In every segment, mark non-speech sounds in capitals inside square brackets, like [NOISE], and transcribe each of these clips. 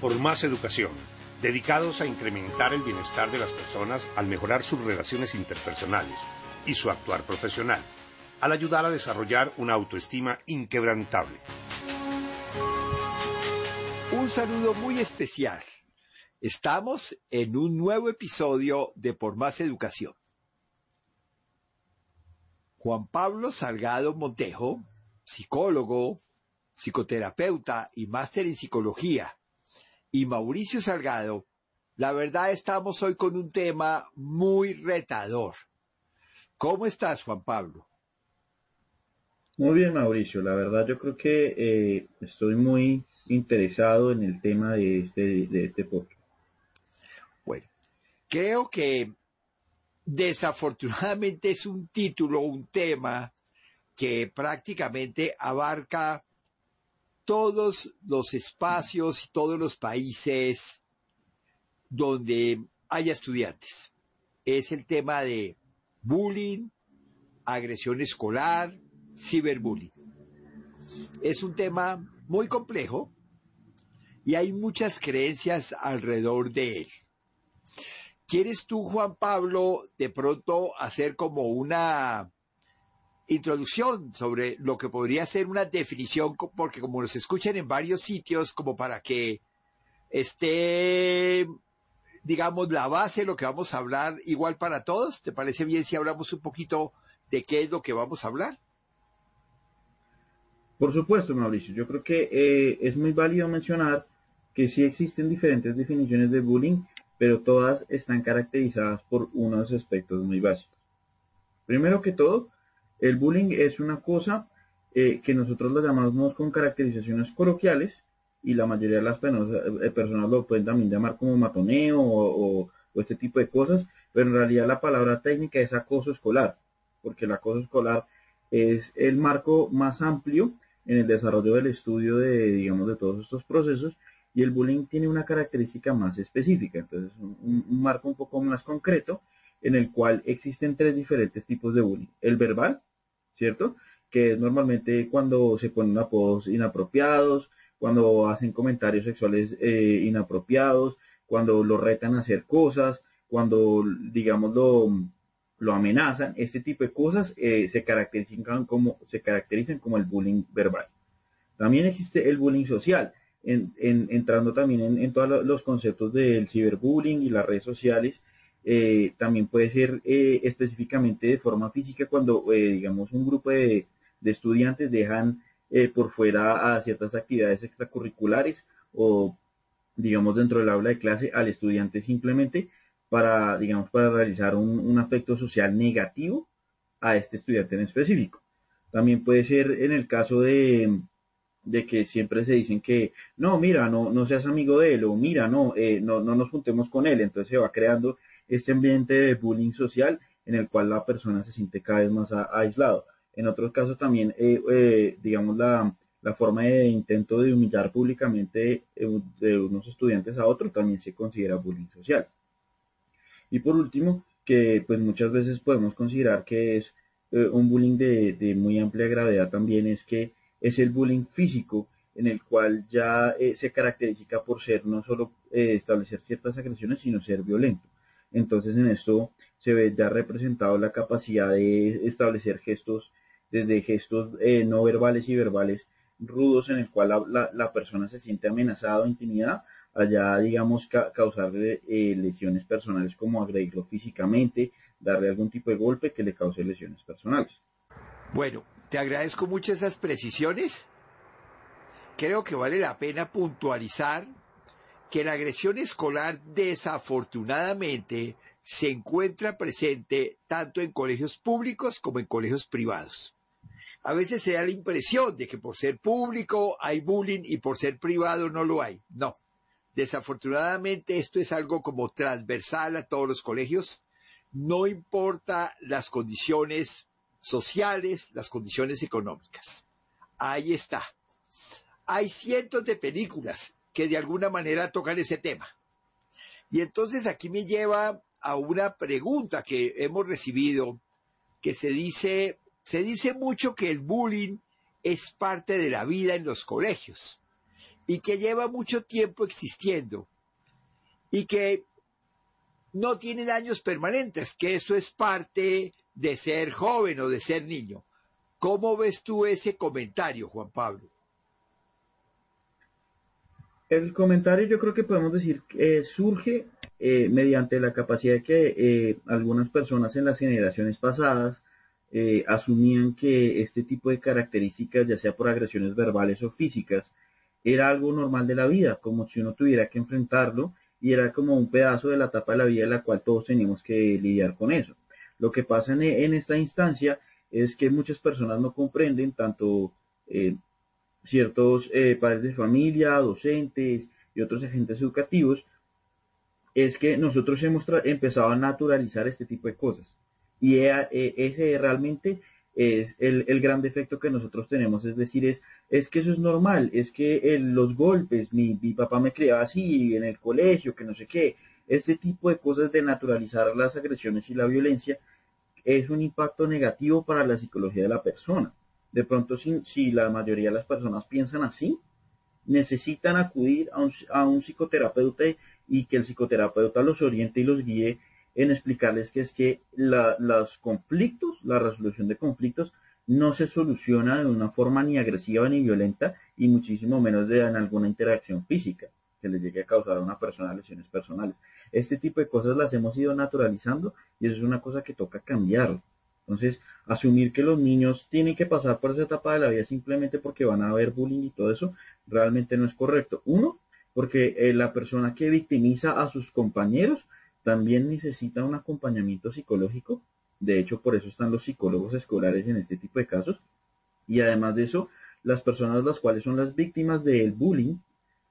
por más educación, dedicados a incrementar el bienestar de las personas al mejorar sus relaciones interpersonales y su actuar profesional, al ayudar a desarrollar una autoestima inquebrantable. Un saludo muy especial. Estamos en un nuevo episodio de Por Más Educación. Juan Pablo Salgado Montejo, psicólogo, psicoterapeuta y máster en psicología, y Mauricio Salgado, la verdad estamos hoy con un tema muy retador. ¿Cómo estás, Juan Pablo? Muy bien, Mauricio. La verdad yo creo que eh, estoy muy interesado en el tema de este, de este podcast. Bueno, creo que desafortunadamente es un título, un tema que prácticamente abarca todos los espacios y todos los países donde haya estudiantes. Es el tema de bullying, agresión escolar, ciberbullying. Es un tema muy complejo y hay muchas creencias alrededor de él. ¿Quieres tú, Juan Pablo, de pronto hacer como una introducción sobre lo que podría ser una definición, porque como nos escuchan en varios sitios, como para que esté, digamos, la base de lo que vamos a hablar igual para todos. ¿Te parece bien si hablamos un poquito de qué es lo que vamos a hablar? Por supuesto, Mauricio. Yo creo que eh, es muy válido mencionar que sí existen diferentes definiciones de bullying, pero todas están caracterizadas por unos aspectos muy básicos. Primero que todo, el bullying es una cosa eh, que nosotros lo llamamos con caracterizaciones coloquiales y la mayoría de las eh, personas lo pueden también llamar como matoneo o, este tipo de cosas, pero en realidad la palabra técnica es acoso escolar, porque el acoso escolar es el marco más amplio en el desarrollo del estudio de, digamos, de todos estos procesos y el bullying tiene una característica más específica, entonces un marco un poco más concreto en el cual existen tres diferentes tipos de bullying. El verbal, ¿cierto? Que es normalmente cuando se ponen apodos inapropiados, cuando hacen comentarios sexuales eh, inapropiados, cuando lo retan a hacer cosas, cuando, digamos, lo, amenazan, este tipo de cosas eh, se, caracterizan como, se caracterizan como el bullying verbal. También existe el bullying social, en, entrando también en, en, todos los conceptos del ciberbullying y las redes sociales, eh, también puede ser eh, específicamente de forma física cuando, eh, digamos, un grupo de, estudiantes dejan por fuera a ciertas actividades extracurriculares o, digamos, dentro del aula de clase al estudiante simplemente para, digamos, para realizar un, un aspecto social negativo a este estudiante en específico. También puede ser en el caso de, de que siempre se dicen que no, mira, no, no seas amigo de él o mira, no, no, no nos juntemos con él. Entonces se va creando este ambiente de bullying social en el cual la persona se siente cada vez más aislado. En otros casos también, eh, eh, digamos, la, la, forma de intento de humillar públicamente eh, de unos estudiantes a otros también se considera bullying social. Y por último, que pues muchas veces podemos considerar que es un bullying de, muy amplia gravedad también es que es el bullying físico en el cual ya se caracteriza por ser no solo establecer ciertas agresiones, sino ser violento. Entonces en esto se ve ya representado la capacidad de establecer gestos, desde gestos eh, no verbales y verbales rudos en el cual la, persona se siente amenazada o intimidada, allá digamos causarle eh, lesiones personales como agredirlo físicamente, darle algún tipo de golpe que le cause lesiones personales. Bueno, te agradezco mucho esas precisiones. Creo que vale la pena puntualizar que la agresión escolar desafortunadamente se encuentra presente tanto en colegios públicos como en colegios privados. A veces se da la impresión de que por ser público hay bullying y por ser privado no lo hay. No. Desafortunadamente esto es algo como transversal a todos los colegios. No importa las condiciones sociales, las condiciones económicas. Ahí está. Hay cientos de películas que de alguna manera tocan ese tema. Y entonces aquí me lleva a una pregunta que hemos recibido, que se dice, se dice mucho que el bullying es parte de la vida en los colegios. y que lleva mucho tiempo existiendo y que no tiene daños permanentes, que eso es parte de ser joven o de ser niño. ¿Cómo ves tú ese comentario, Juan Pablo? El comentario yo creo que podemos decir que surge eh, mediante la capacidad que eh, algunas personas en las generaciones pasadas eh, asumían que este tipo de características, ya sea por agresiones verbales o físicas, era algo normal de la vida, como si uno tuviera que enfrentarlo y era como un pedazo de la etapa de la vida en la cual todos teníamos que lidiar con eso. Lo que pasa en, esta instancia es que muchas personas no comprenden, tanto eh, ciertos eh, padres de familia, docentes y otros agentes educativos, es que nosotros hemos empezado a naturalizar este tipo de cosas. Y e, ese realmente es el, gran defecto que nosotros tenemos, es decir, es, es que eso es normal, es que los golpes, mi, mi papá me criaba así en el colegio, que no sé qué, este tipo de cosas de naturalizar las agresiones y la violencia es un impacto negativo para la psicología de la persona. De pronto, si, si la mayoría de las personas piensan así, necesitan acudir a un, a un psicoterapeuta y que el psicoterapeuta los oriente y los guíe en explicarles que es que los conflictos, la resolución de conflictos, no se soluciona de una forma ni agresiva ni violenta y muchísimo menos de en alguna interacción física que le llegue a causar a una persona lesiones personales. Este tipo de cosas las hemos ido naturalizando y eso es una cosa que toca cambiar. Entonces, asumir que los niños tienen que pasar por esa etapa de la vida simplemente porque van a haber bullying y todo eso, realmente no es correcto. Uno, porque eh, la persona que victimiza a sus compañeros también necesita un acompañamiento psicológico. De hecho, por eso están los psicólogos escolares en este tipo de casos. Y además de eso, las personas las cuales son las víctimas del bullying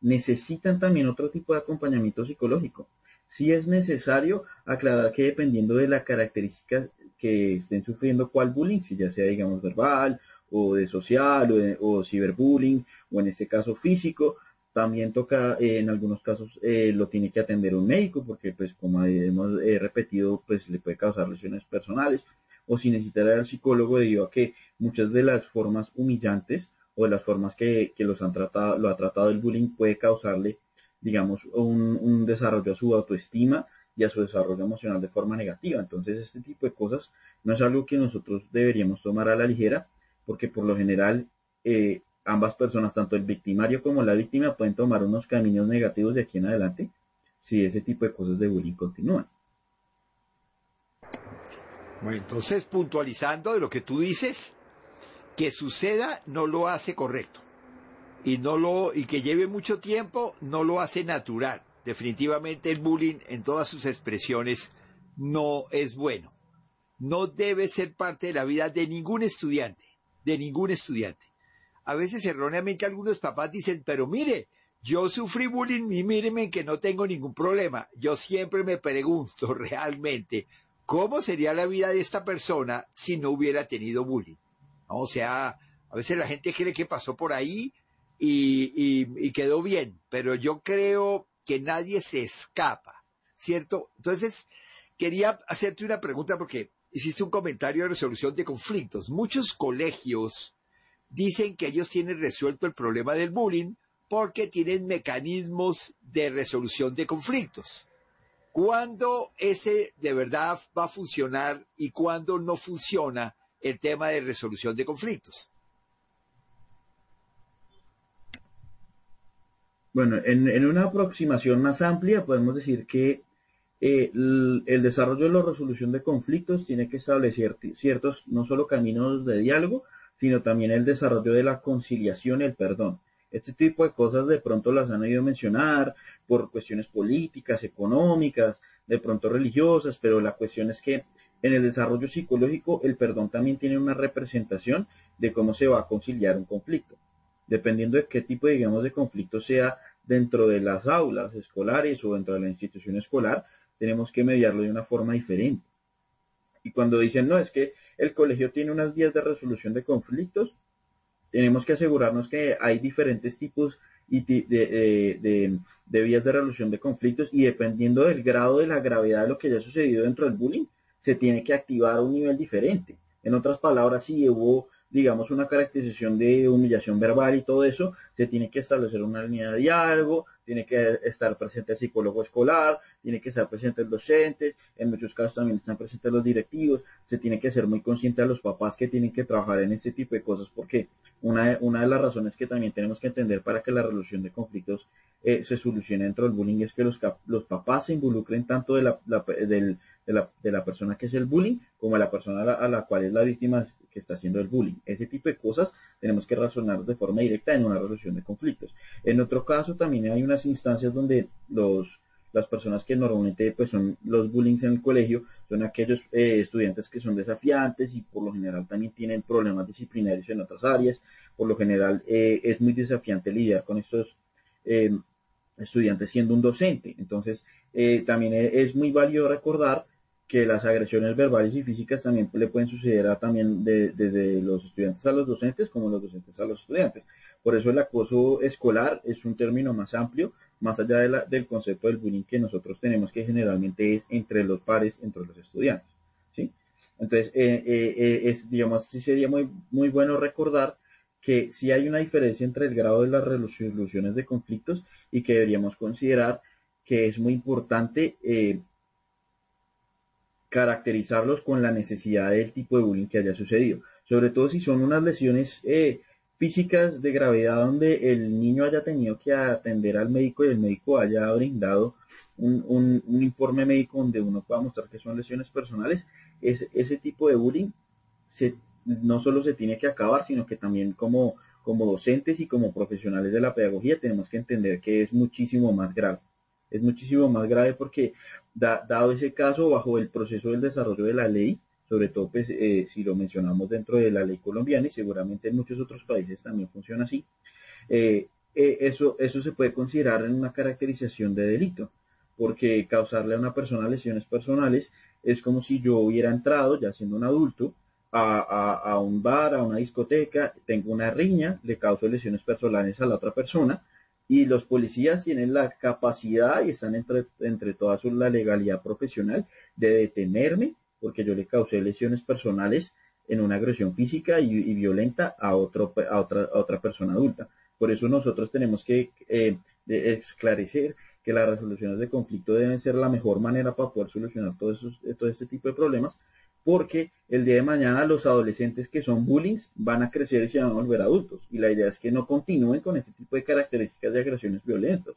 necesitan también otro tipo de acompañamiento psicológico. Si es necesario aclarar que dependiendo de la característica que estén sufriendo cuál bullying, si ya sea digamos verbal o de social o, o ciberbullying o en este caso físico, también toca, eh, en algunos casos, eh, lo tiene que atender un médico, porque, pues, como hemos eh, repetido, pues, le puede causar lesiones personales, o si necesita ir al psicólogo debido a que muchas de las formas humillantes o de las formas que, los han tratado, lo ha tratado el bullying puede causarle, digamos, un, un desarrollo a su autoestima y a su desarrollo emocional de forma negativa. Entonces, este tipo de cosas no es algo que nosotros deberíamos tomar a la ligera, porque por lo general eh, ambas personas, tanto el victimario como la víctima, pueden tomar unos caminos negativos de aquí en adelante si ese tipo de cosas de bullying continúan. Bueno, entonces puntualizando de lo que tú dices, que suceda no lo hace correcto y no lo y que lleve mucho tiempo no lo hace natural. Definitivamente el bullying en todas sus expresiones no es bueno. No debe ser parte de la vida de ningún estudiante, de ningún estudiante a veces erróneamente algunos papás dicen, pero mire, yo sufrí bullying y míreme que no tengo ningún problema. Yo siempre me pregunto [LAUGHS] realmente, ¿cómo sería la vida de esta persona si no hubiera tenido bullying? O sea, a veces la gente cree que pasó por ahí y, y quedó bien, pero yo creo que nadie se escapa, ¿cierto? Entonces, quería hacerte una pregunta porque hiciste un comentario de resolución de conflictos. Muchos colegios dicen que ellos tienen resuelto el problema del bullying porque tienen mecanismos de resolución de conflictos. ¿Cuándo ese de verdad va a funcionar y cuándo no funciona el tema de resolución de conflictos? Bueno, en, una aproximación más amplia podemos decir que eh, el, el, desarrollo de la resolución de conflictos tiene que establecer ciertos, no solo caminos de diálogo, sino también el desarrollo de la conciliación el perdón. Este tipo de cosas de pronto las han oído mencionar por cuestiones políticas, económicas, de pronto religiosas, pero la cuestión es que en el desarrollo psicológico el perdón también tiene una representación de cómo se va a conciliar un conflicto. Dependiendo de qué tipo, digamos, de conflicto sea dentro de las aulas escolares o dentro de la institución escolar, tenemos que mediarlo de una forma diferente. Y cuando dicen, no, es que el colegio tiene unas vías de resolución de conflictos. Tenemos que asegurarnos que hay diferentes tipos de, vías de resolución de conflictos y dependiendo del grado de la gravedad de lo que haya sucedido dentro del bullying, se tiene que activar un nivel diferente. En otras palabras, si hubo digamos, una caracterización de humillación verbal y todo eso, se tiene que establecer una línea de diálogo, tiene que estar presente el psicólogo escolar, tiene que estar presente el docente, en muchos casos también están presentes los directivos, se tiene que ser muy consciente a los papás que tienen que trabajar en este tipo de cosas, porque una, una de las razones que también tenemos que entender para que la resolución de conflictos eh, se solucione dentro del bullying es que los, los papás se involucren tanto de la, del, de, la, de la persona que es el bullying como de la persona a la, a la cual es la víctima que está haciendo el bullying. Ese tipo de cosas tenemos que razonar de forma directa en una resolución de conflictos. En otro caso también hay unas instancias donde los las personas que normalmente pues son los bullying en el colegio son aquellos eh, estudiantes que son desafiantes y por lo general también tienen problemas disciplinarios en otras áreas. Por lo general eh, es muy desafiante lidiar con estos eh, estudiantes siendo un docente. Entonces también es muy válido recordar que las agresiones verbales y físicas también le pueden suceder a, también desde los estudiantes a los docentes como los docentes a los estudiantes. Por eso el acoso escolar es un término más amplio, más allá de la, del concepto del bullying que nosotros tenemos que generalmente es entre los pares, entre los estudiantes. ¿sí? Entonces, eh, eh, eh, es, digamos, sí sería muy, muy bueno recordar que sí hay una diferencia entre el grado de las resoluciones de conflictos y que deberíamos considerar que es muy importante caracterizarlos con la necesidad del tipo de bullying que haya sucedido. Sobre todo si son unas lesiones eh, físicas de gravedad donde el niño haya tenido que atender al médico y el médico haya brindado un, informe médico donde uno pueda mostrar que son lesiones personales, ese tipo de bullying se, no solo se tiene que acabar, sino que también como, como docentes y como profesionales de la pedagogía tenemos que entender que es muchísimo más grave. Es muchísimo más grave porque dado ese caso, bajo el proceso del desarrollo de la ley, sobre todo pues, eh, si lo mencionamos dentro de la ley colombiana y seguramente en muchos otros países también funciona así, eh, eh, eso, eso se puede considerar en una caracterización de delito, porque causarle a una persona lesiones personales es como si yo hubiera entrado, ya siendo un adulto, a, a un bar, a una discoteca, tengo una riña, le causo lesiones personales a la otra persona, y los policías tienen la capacidad y están entre, entre todas la legalidad profesional de detenerme porque yo le causé lesiones personales en una agresión física y, violenta a, otro, a, otra, a otra persona adulta. Por eso nosotros tenemos que eh, esclarecer que las resoluciones de conflicto deben ser la mejor manera para poder solucionar todo, esos, todo este tipo de problemas, porque el día de mañana los adolescentes que son bullying van a crecer y se van a volver adultos. Y la idea es que no continúen con este tipo de características de agresiones violentas.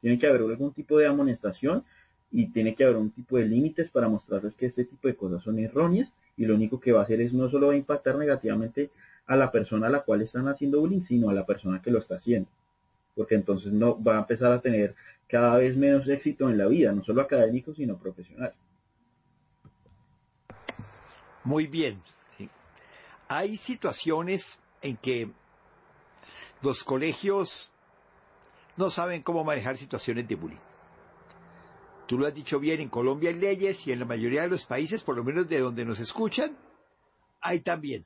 Tiene que haber algún tipo de amonestación y tiene que haber un tipo de límites para mostrarles que este tipo de cosas son erróneas y lo único que va a hacer es no solo va a impactar negativamente a la persona a la cual están haciendo bullying, sino a la persona que lo está haciendo. Porque entonces no va a empezar a tener cada vez menos éxito en la vida, no solo académico, sino profesional. Muy bien. Hay situaciones en que los colegios no saben cómo manejar situaciones de bullying. Tú lo has dicho bien, en Colombia hay leyes y en la mayoría de los países, por lo menos de donde nos escuchan, hay también.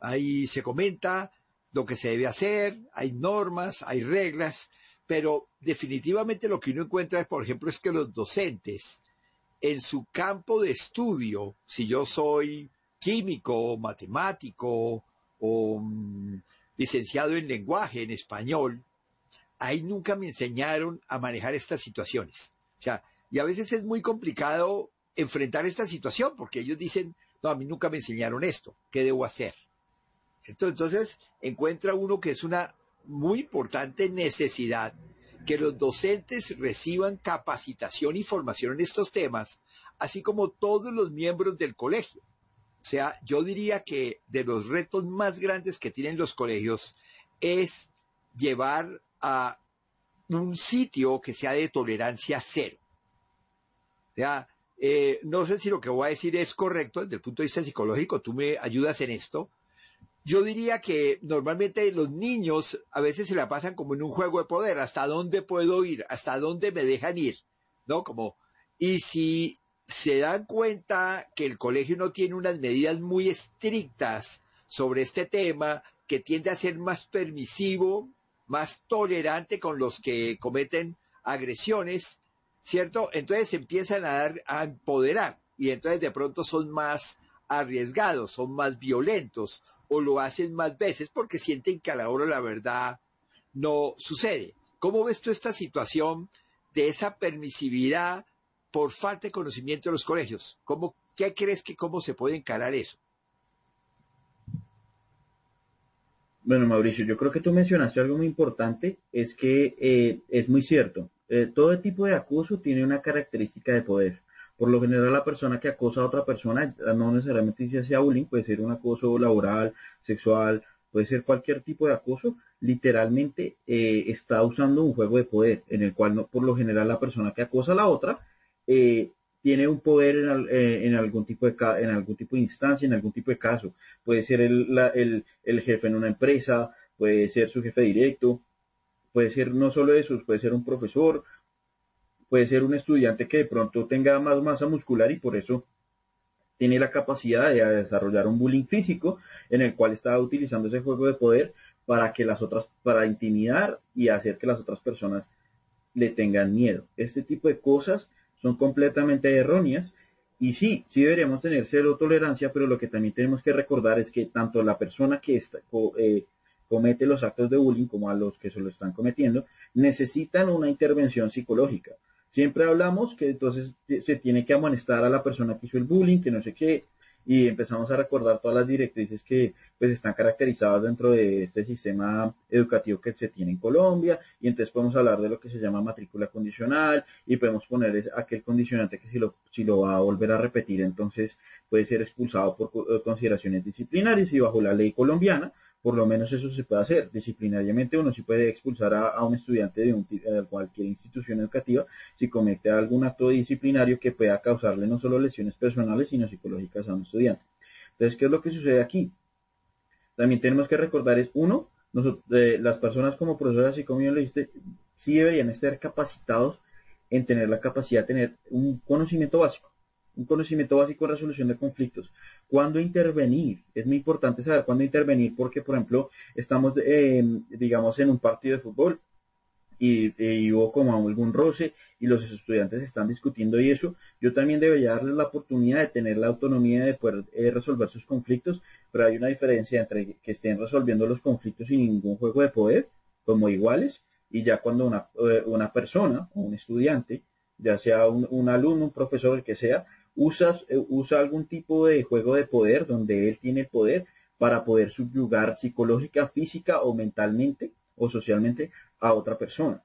Ahí se comenta lo que se debe hacer, hay normas, hay reglas, pero definitivamente lo que uno encuentra, por ejemplo, es que los docentes en su campo de estudio, si yo soy químico, matemático o mm, licenciado en lenguaje, en español, ahí nunca me enseñaron a manejar estas situaciones. O sea, y a veces es muy complicado enfrentar esta situación porque ellos dicen, no, a mí nunca me enseñaron esto, ¿qué debo hacer? Entonces encuentra uno que es una muy importante necesidad que los docentes reciban capacitación y formación en estos temas, así como todos los miembros del colegio. O sea, yo diría que de los retos más grandes que tienen los colegios es llevar a un sitio que sea de tolerancia cero. O sea, eh, no sé si lo que voy a decir es correcto desde el punto de vista psicológico, tú me ayudas en esto. Yo diría que normalmente los niños a veces se la pasan como en un juego de poder, hasta dónde puedo ir, hasta dónde me dejan ir, ¿no? Como, y si se dan cuenta que el colegio no tiene unas medidas muy estrictas sobre este tema, que tiende a ser más permisivo, más tolerante con los que cometen agresiones, ¿cierto? Entonces empiezan a, dar, a empoderar y entonces de pronto son más arriesgados, son más violentos o lo hacen más veces porque sienten que a la hora la verdad no sucede. ¿Cómo ves tú esta situación de esa permisividad por falta de conocimiento de los colegios? ¿Cómo, ¿Qué crees que cómo se puede encarar eso? Bueno, Mauricio, yo creo que tú mencionaste algo muy importante, es que eh, es muy cierto. Eh, todo tipo de acoso tiene una característica de poder. Por lo general, la persona que acosa a otra persona, no necesariamente si sea bullying, puede ser un acoso laboral, sexual, puede ser cualquier tipo de acoso, literalmente eh, está usando un juego de poder, en el cual no, por lo general la persona que acosa a la otra tiene un poder en, algún tipo de en algún tipo de instancia, en algún tipo de caso. Puede ser el, el jefe en una empresa, puede ser su jefe directo, Puede ser no solo eso, puede ser un profesor, puede ser un estudiante que de pronto tenga más masa muscular y por eso tiene la capacidad de desarrollar un bullying físico en el cual está utilizando ese juego de poder para que las otras, para intimidar y hacer que las otras personas le tengan miedo. Este tipo de cosas son completamente erróneas y sí, sí deberíamos tener cero tolerancia, pero lo que también tenemos que recordar es que tanto la persona que está, eh, comete los actos de bullying como a los que se lo están cometiendo, necesitan una intervención psicológica. Siempre hablamos que entonces se tiene que amonestar a la persona que hizo el bullying, que no sé qué, y empezamos a recordar todas las directrices que pues están caracterizadas dentro de este sistema educativo que se tiene en Colombia y entonces podemos hablar de lo que se llama matrícula condicional y podemos poner aquel condicionante que si lo, si lo va a volver a repetir entonces puede ser expulsado por eh, consideraciones disciplinarias y bajo la ley colombiana por lo menos eso se puede hacer. Disciplinariamente uno sí puede expulsar a, un estudiante de, un, cualquier institución educativa si comete algún acto disciplinario que pueda causarle no solo lesiones personales, sino psicológicas a un estudiante. Entonces, ¿qué es lo que sucede aquí? También tenemos que recordar es, uno, nosotros, eh, las personas como profesoras, así como yo le dije, sí deberían estar capacitados en tener la capacidad de tener un conocimiento básico un conocimiento básico de resolución de conflictos. ¿Cuándo intervenir? Es muy importante saber cuándo intervenir porque, por ejemplo, estamos, digamos, en un partido de fútbol y, hubo como algún roce y los estudiantes están discutiendo y eso, yo también debería darles la oportunidad de tener la autonomía de poder eh, resolver sus conflictos, pero hay una diferencia entre que estén resolviendo los conflictos sin ningún juego de poder, como iguales, y ya cuando una, eh, una persona o un estudiante, ya sea un, alumno, un profesor, el que sea, usa, eh, usa algún tipo de juego de poder donde él tiene el poder para poder subyugar psicológica, física o mentalmente o socialmente a otra persona,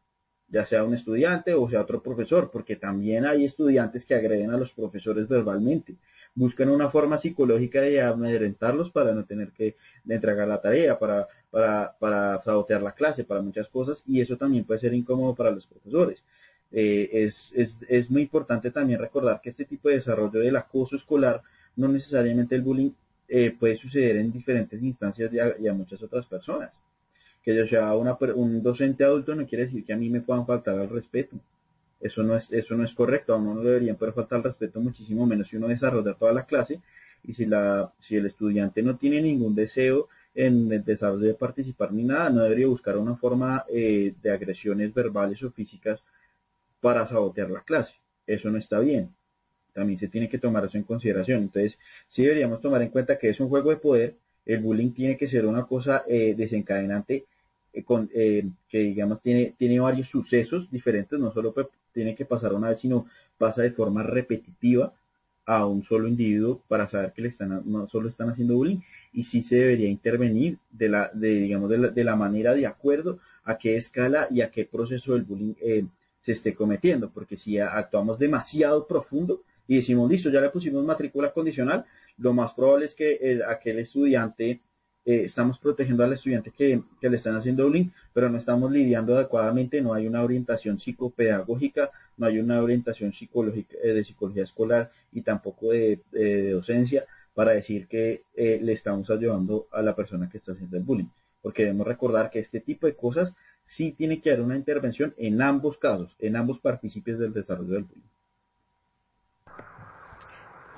ya sea un estudiante o sea otro profesor, porque también hay estudiantes que agreden a los profesores verbalmente, buscan una forma psicológica de amedrentarlos para no tener que entregar la tarea, para, para, para sabotear la clase, para muchas cosas, y eso también puede ser incómodo para los profesores. Eh, es, es, es, muy importante también recordar que este tipo de desarrollo del acoso escolar, no necesariamente el bullying, eh, puede suceder en diferentes instancias y a, muchas otras personas. Que yo sea una, un docente adulto no quiere decir que a mí me puedan faltar al respeto. Eso no es, eso no es correcto, a uno no deberían poder faltar al respeto muchísimo menos si uno desarrolla toda la clase y si, la, si el estudiante no tiene ningún deseo en el desarrollo de participar ni nada, no debería buscar una forma eh, de agresiones verbales o físicas para sabotear la clase. Eso no está bien. También se tiene que tomar eso en consideración. Entonces, sí deberíamos tomar en cuenta que es un juego de poder. El bullying tiene que ser una cosa eh, desencadenante eh, con, eh, que, digamos, tiene, tiene varios sucesos diferentes. No solo tiene que pasar una vez, sino pasa de forma repetitiva a un solo individuo para saber que le están, no solo están haciendo bullying y sí se debería intervenir de la, de, digamos, de la, de la manera de acuerdo a qué escala y a qué proceso del bullying se esté cometiendo, porque si actuamos demasiado profundo y decimos, listo, ya le pusimos matrícula condicional, lo más probable es que aquel estudiante, eh, estamos protegiendo al estudiante que, le están haciendo bullying, pero no estamos lidiando adecuadamente, no hay una orientación psicopedagógica, no hay una orientación psicológica, eh, de psicología escolar y tampoco de, docencia para decir que eh, le estamos ayudando a la persona que está haciendo el bullying. Porque debemos recordar que este tipo de cosas sí tiene que haber una intervención en ambos casos, en ambos partícipes del desarrollo del bullying.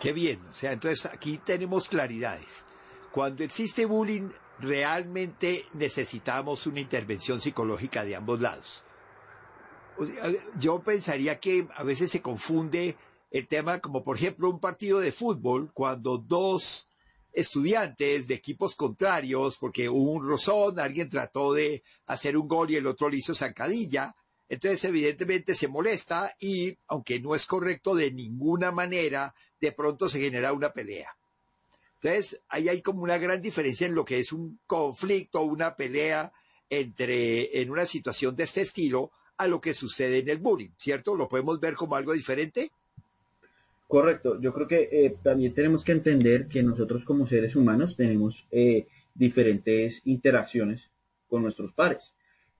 Qué bien, o sea, entonces aquí tenemos claridades. Cuando existe bullying, realmente necesitamos una intervención psicológica de ambos lados. Yo pensaría que a veces se confunde el tema como por ejemplo un partido de fútbol cuando dos estudiantes de equipos contrarios, porque hubo un rozón, alguien trató de hacer un gol y el otro le hizo zancadilla. Entonces, evidentemente se molesta y, aunque no es correcto de ninguna manera, de pronto se genera una pelea. Entonces, ahí hay como una gran diferencia en lo que es un conflicto, una pelea entre, en una situación de este estilo, a lo que sucede en el bullying, ¿cierto? ¿Lo podemos ver como algo diferente? Correcto, yo creo que eh, también tenemos que entender que nosotros como seres humanos tenemos eh, diferentes interacciones con nuestros pares.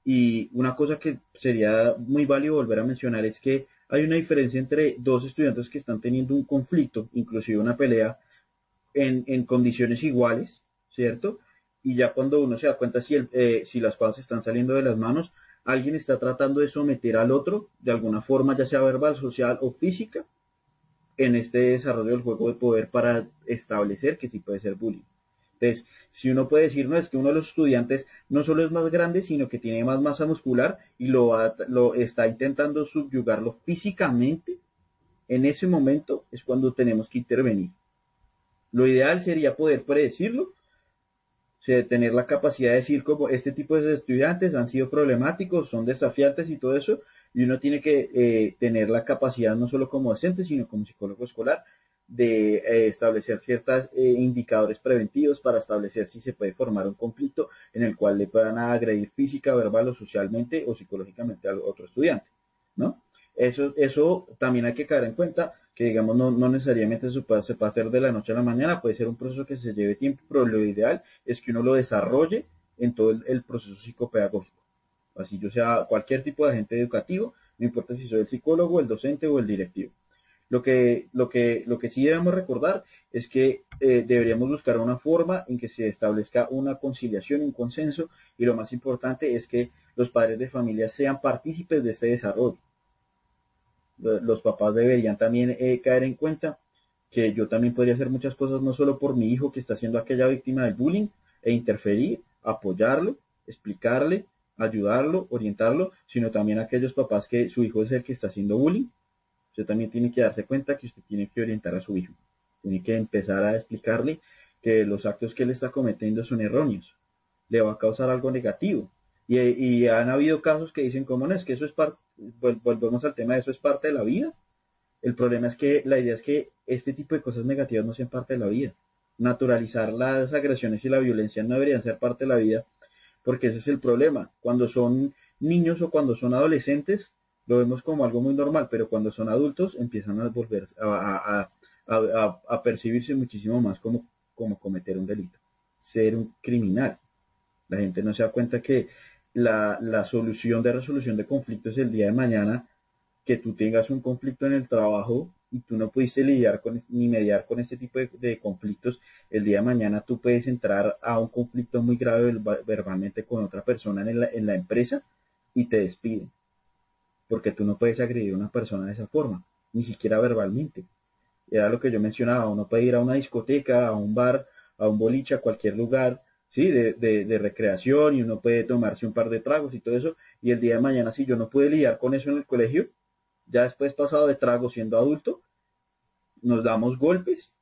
Y una cosa que sería muy válido volver a mencionar es que hay una diferencia entre dos estudiantes que están teniendo un conflicto, inclusive una pelea, en, condiciones iguales, ¿cierto? Y ya cuando uno se da cuenta si, eh, si las cosas están saliendo de las manos, alguien está tratando de someter al otro de alguna forma, ya sea verbal, social o física, en este desarrollo del juego de poder para establecer que sí puede ser bullying. Entonces, si uno puede decir, no, es que uno de los estudiantes no solo es más grande, sino que tiene más masa muscular y lo, lo está intentando subyugarlo físicamente, en ese momento es cuando tenemos que intervenir. Lo ideal sería poder predecirlo, tener la capacidad de decir como este tipo de estudiantes han sido problemáticos, son desafiantes y todo eso, y uno tiene que eh, tener la capacidad no solo como docente, sino como psicólogo escolar de eh, establecer ciertos eh, indicadores preventivos para establecer si se puede formar un conflicto en el cual le puedan agredir física, verbal o socialmente o psicológicamente a otro estudiante, ¿no? Eso, eso también hay que caer en cuenta que digamos no, no necesariamente se puede, se hacer de la noche a la mañana, puede ser un proceso que se lleve tiempo, pero lo ideal es que uno lo desarrolle en todo el proceso psicopedagógico. Así yo sea cualquier tipo de agente educativo, no importa si soy el psicólogo, el docente o el directivo. Lo que, lo que, lo que sí debemos recordar es que eh, deberíamos buscar una forma en que se establezca una conciliación, un consenso, y lo más importante es que los padres de familia sean partícipes de este desarrollo. Los papás deberían también eh, caer en cuenta que yo también podría hacer muchas cosas no solo por mi hijo que está siendo aquella víctima del bullying e interferir, apoyarlo, explicarle, ayudarlo, orientarlo, sino también aquellos papás que su hijo es el que está haciendo bullying. Usted también tiene que darse cuenta que usted tiene que orientar a su hijo. Tiene que empezar a explicarle que los actos que él está cometiendo son erróneos. Le va a causar algo negativo. Y, han habido casos que dicen, ¿cómo no? Es que eso es parte, volvemos al tema de eso es parte de la vida. El problema es que la idea es que este tipo de cosas negativas no sean parte de la vida. Naturalizar las agresiones y la violencia no deberían ser parte de la vida porque ese es el problema. Cuando son niños o cuando son adolescentes, lo vemos como algo muy normal, pero cuando son adultos empiezan a volver a, a, percibirse muchísimo más como, como cometer un delito, ser un criminal. La gente no se da cuenta que la, la solución de resolución de conflictos el día de mañana, que tú tengas un conflicto en el trabajo y tú no pudiste lidiar con, ni mediar con este tipo de, conflictos, el día de mañana tú puedes entrar a un conflicto muy grave verbalmente con otra persona en la, en la empresa y te despiden. Porque tú no puedes agredir a una persona de esa forma, ni siquiera verbalmente. Era lo que yo mencionaba, uno puede ir a una discoteca, a un bar, a un boliche, a cualquier lugar, sí, de, de, de, recreación y uno puede tomarse un par de tragos y todo eso, y el día de mañana si yo no pude lidiar con eso en el colegio, ya después pasado de trago siendo adulto, nos damos golpes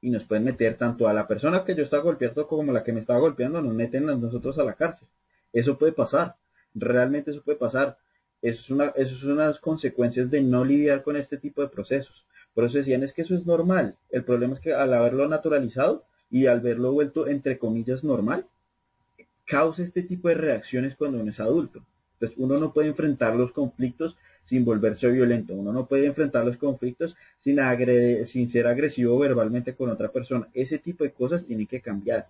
y nos pueden meter tanto a la persona que yo está golpeando como la que me está golpeando, nos meten a nosotros a la cárcel. Eso puede pasar, realmente eso puede pasar. Es, una, eso es consecuencias de no lidiar con este tipo de procesos. Por eso decían, es que eso es normal. El problema es que al haberlo naturalizado y al verlo vuelto, entre comillas, normal, causa este tipo de reacciones cuando uno es adulto. Entonces uno no puede enfrentar los conflictos sin volverse violento. Uno no puede enfrentar los conflictos sin, sin ser agresivo verbalmente con otra persona. Ese tipo de cosas tienen que cambiar.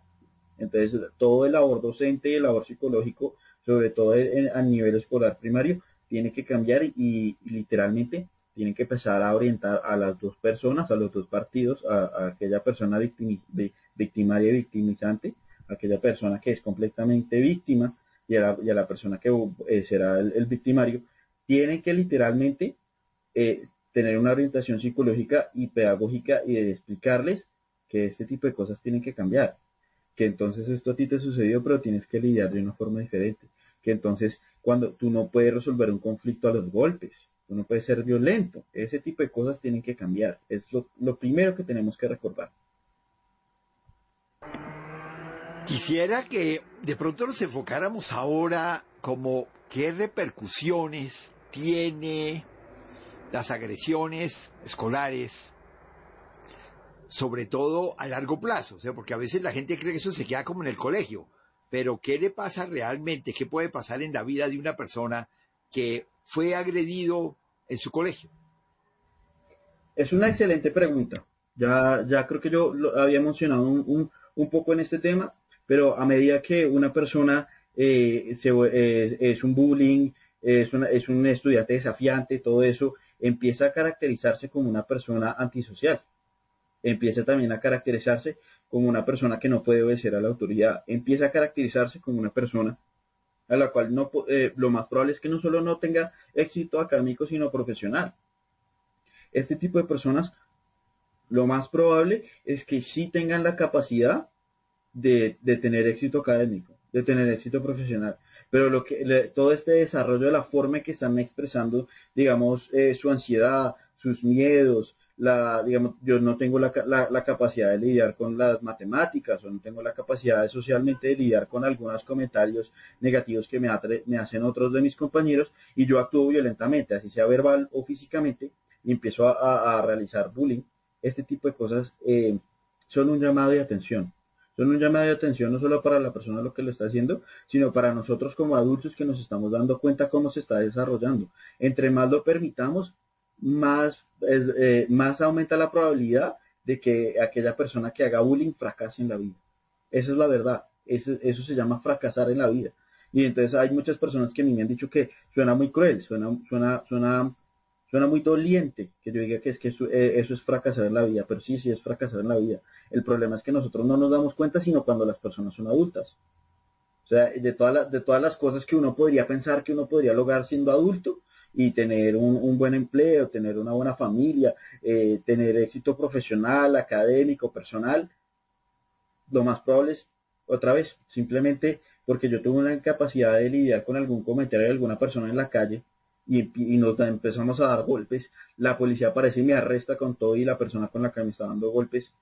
Entonces, todo el labor docente y el labor psicológico, sobre todo a nivel escolar primario, tiene que cambiar y, literalmente tienen que empezar a orientar a las dos personas, a los dos partidos, a, aquella persona victimaria y victimizante, a aquella persona que es completamente víctima y a la, persona que eh, será el victimario, tienen que literalmente eh, tener una orientación psicológica y pedagógica y de explicarles que este tipo de cosas tienen que cambiar. Que entonces esto a ti te sucedió, pero tienes que lidiar de una forma diferente. Que entonces cuando tú no puedes resolver un conflicto a los golpes, tú no puedes ser violento. Ese tipo de cosas tienen que cambiar. Es lo, lo primero que tenemos que recordar. Quisiera que de pronto nos enfocáramos ahora como qué repercusiones tiene las agresiones escolares, sobre todo a largo plazo, o sea, porque a veces la gente cree que eso se queda como en el colegio, pero ¿qué le pasa realmente? ¿Qué puede pasar en la vida de una persona que fue agredido en su colegio? Es una excelente pregunta. Ya, ya creo que yo lo había mencionado un, un poco en este tema, pero a medida que una persona eh, eh, es un bullying, es, es un estudiante desafiante, todo eso, empieza a caracterizarse como una persona antisocial. Empieza también a caracterizarse como una persona que no puede obedecer a la autoridad. Empieza a caracterizarse como una persona a la cual no, eh, lo más probable es que no solo no tenga éxito académico, sino profesional. Este tipo de personas, lo más probable es que sí tengan la capacidad de, tener éxito académico, de tener éxito profesional. Pero lo que, todo este desarrollo de la forma en que están expresando, digamos, eh, su ansiedad, sus miedos, la, digamos, yo no tengo la, la, capacidad de lidiar con las matemáticas o no tengo la capacidad de socialmente de lidiar con algunos comentarios negativos que me, me hacen otros de mis compañeros y yo actúo violentamente, así sea verbal o físicamente, y empiezo a, realizar bullying. Este tipo de cosas eh, son un llamado de atención. Son un llamado de atención no solo para la persona lo que lo está haciendo, sino para nosotros como adultos que nos estamos dando cuenta cómo se está desarrollando. Entre más lo permitamos, más, eh, más aumenta la probabilidad de que aquella persona que haga bullying fracase en la vida. Esa es la verdad. Eso, eso se llama fracasar en la vida. Y entonces hay muchas personas que a mí me han dicho que suena muy cruel, suena, suena, suena Suena muy doliente que yo diga que es que eh, eso, es fracasar en la vida, pero sí, sí es fracasar en la vida. El problema es que nosotros no nos damos cuenta sino cuando las personas son adultas. O sea, de, de todas las cosas que uno podría pensar que uno podría lograr siendo adulto y tener un, buen empleo, tener una buena familia, eh, tener éxito profesional, académico, personal, lo más probable es, otra vez, simplemente porque yo tuve una incapacidad de lidiar con algún comentario de alguna persona en la calle, y, nos empezamos a dar golpes, la policía aparece y me arresta con todo y la persona con la que me está dando golpes,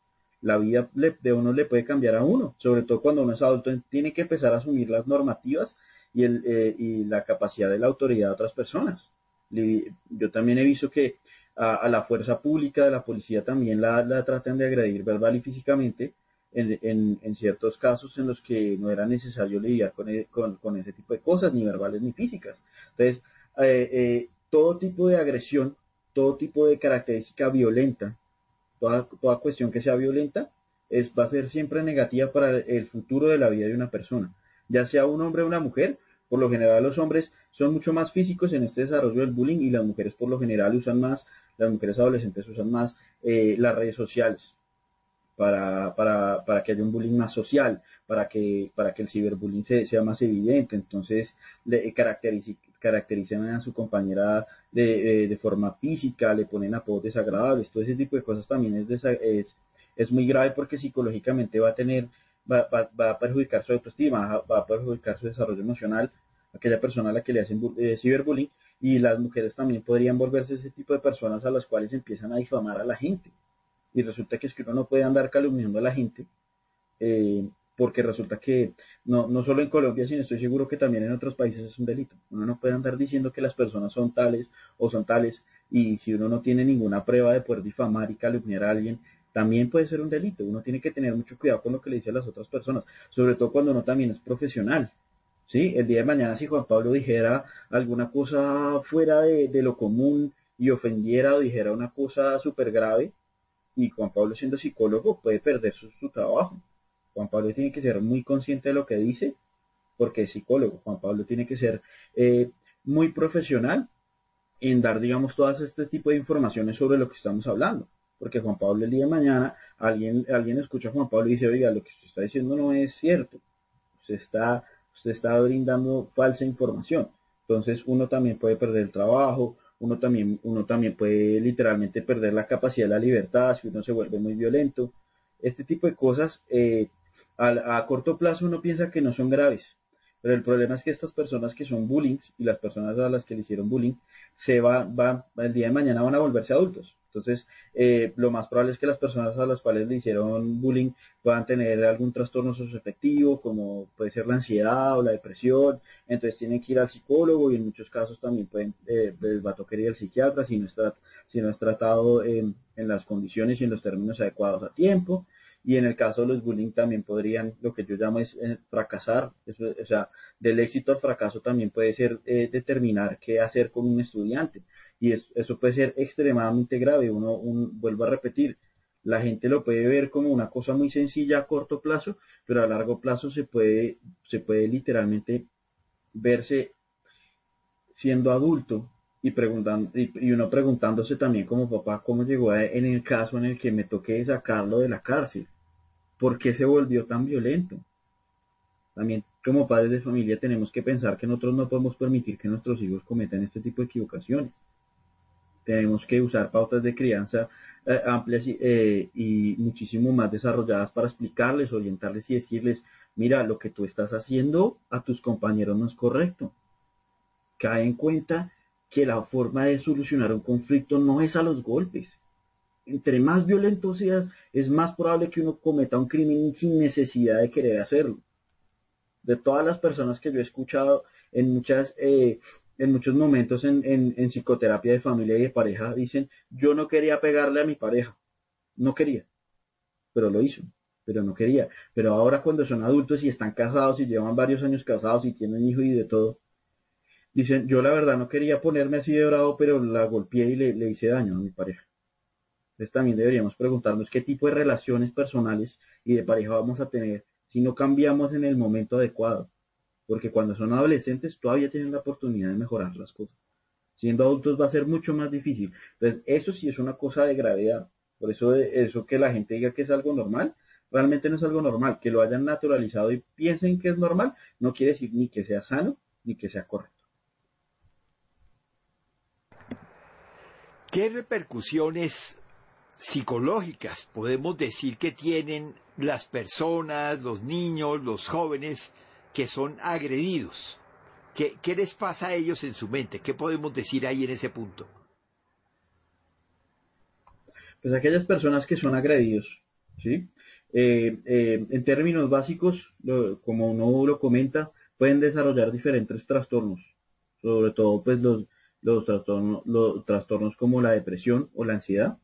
la vida de uno le puede cambiar a uno, sobre todo cuando uno es adulto, tiene que empezar a asumir las normativas y, el, eh, y la capacidad de la autoridad de otras personas. Yo también he visto que a, la fuerza pública de la policía también la, la tratan de agredir verbal y físicamente en, en, ciertos casos en los que no era necesario lidiar con, e, con, con, ese tipo de cosas, ni verbales ni físicas. Entonces, eh, eh, todo tipo de agresión, todo tipo de característica violenta, toda, toda cuestión que sea violenta, es, va a ser siempre negativa para el futuro de la vida de una persona, ya sea un hombre o una mujer. Por lo general los hombres son mucho más físicos en este desarrollo del bullying y las mujeres por lo general usan más, las mujeres adolescentes usan más eh, las redes sociales para, para, para, que haya un bullying más social, para que, para que el ciberbullying sea más evidente. Entonces, le, caracteriza, caracterizan a su compañera de, de, forma física, le ponen apodos desagradables, todo ese tipo de cosas también es, es, es muy grave porque psicológicamente va a tener, va, va, a perjudicar su autoestima, va a perjudicar su desarrollo emocional, aquella persona a la que le hacen eh, ciberbullying, y las mujeres también podrían volverse ese tipo de personas a las cuales empiezan a difamar a la gente. Y resulta que es que uno no puede andar calumniando a la gente, eh, porque resulta que no, no solo en Colombia, sino estoy seguro que también en otros países es un delito. Uno no puede andar diciendo que las personas son tales o son tales y si uno no tiene ninguna prueba de poder difamar y calumniar a alguien, también puede ser un delito. Uno tiene que tener mucho cuidado con lo que le dice a las otras personas, sobre todo cuando uno también es profesional. ¿Sí? El día de mañana si Juan Pablo dijera alguna cosa fuera de, lo común y ofendiera o dijera una cosa súper grave, y Juan Pablo siendo psicólogo puede perder su trabajo. Juan Pablo tiene que ser muy consciente de lo que dice, porque es psicólogo. Juan Pablo tiene que ser eh, muy profesional en dar, digamos, todas este tipo de informaciones sobre lo que estamos hablando. Porque Juan Pablo el día de mañana, alguien, alguien escucha a Juan Pablo y dice, oiga, lo que usted está diciendo no es cierto. Usted está, usted está brindando falsa información. Entonces uno también puede perder el trabajo, uno también, uno también puede literalmente perder la capacidad de la libertad si uno se vuelve muy violento. Este tipo de cosas eh, a, corto plazo uno piensa que no son graves, pero el problema es que estas personas que son bullying y las personas a las que le hicieron bullying, se va, va, el día de mañana van a volverse adultos Entonces, eh, lo más probable es que las personas a las cuales le hicieron bullying puedan tener algún trastorno socioafectivo, como puede ser la ansiedad o la depresión. Entonces, tienen que ir al psicólogo y en muchos casos también pueden, eh, les va a tocar ir al psiquiatra si no, está, si no es tratado en, las condiciones y en los términos adecuados a tiempo. Y en el caso de los bullying también podrían, lo que yo llamo es eh, fracasar. Eso, o sea, del éxito al fracaso también puede ser eh, determinar qué hacer con un estudiante y eso puede ser extremadamente grave. Uno vuelvo a repetir, la gente lo puede ver como una cosa muy sencilla a corto plazo, pero a largo plazo se puede, se puede literalmente verse siendo adulto y, preguntando, y, uno preguntándose también como papá cómo llegó en el caso en el que me toqué sacarlo de la cárcel. ¿Por qué se volvió tan violento? También como padres de familia tenemos que pensar que nosotros no podemos permitir que nuestros hijos cometan este tipo de equivocaciones tenemos que usar pautas de crianza eh, amplias eh, y muchísimo más desarrolladas para explicarles, orientarles y decirles, mira, lo que tú estás haciendo a tus compañeros no es correcto. Cae en cuenta que la forma de solucionar un conflicto no es a los golpes. Entre más violento seas, es más probable que uno cometa un crimen sin necesidad de querer hacerlo. De todas las personas que yo he escuchado en muchas eh, en muchos momentos en, en, psicoterapia de familia y de pareja dicen, yo no quería pegarle a mi pareja, no quería, pero lo hizo, pero no quería. Pero ahora cuando son adultos y están casados y llevan varios años casados y tienen hijos y de todo, dicen, yo la verdad no quería ponerme así de bravo, pero la golpeé y le, le hice daño a mi pareja. Entonces también deberíamos preguntarnos qué tipo de relaciones personales y de pareja vamos a tener si no cambiamos en el momento adecuado porque cuando son adolescentes todavía tienen la oportunidad de mejorar las cosas. Siendo adultos va a ser mucho más difícil. Entonces, eso sí es una cosa de gravedad. Por eso, eso que la gente diga que es algo normal, realmente no es algo normal. Que lo hayan naturalizado y piensen que es normal, no quiere decir ni que sea sano ni que sea correcto. ¿Qué repercusiones psicológicas podemos decir que tienen las personas, los niños, los jóvenes que son agredidos. ¿Qué, ¿Qué, les pasa a ellos en su mente? ¿Qué podemos decir ahí en ese punto? Pues aquellas personas que son agredidos, ¿sí? Eh, eh, en términos básicos, como uno lo comenta, pueden desarrollar diferentes trastornos, sobre todo pues los, los, trastornos, los trastornos como la depresión o la ansiedad.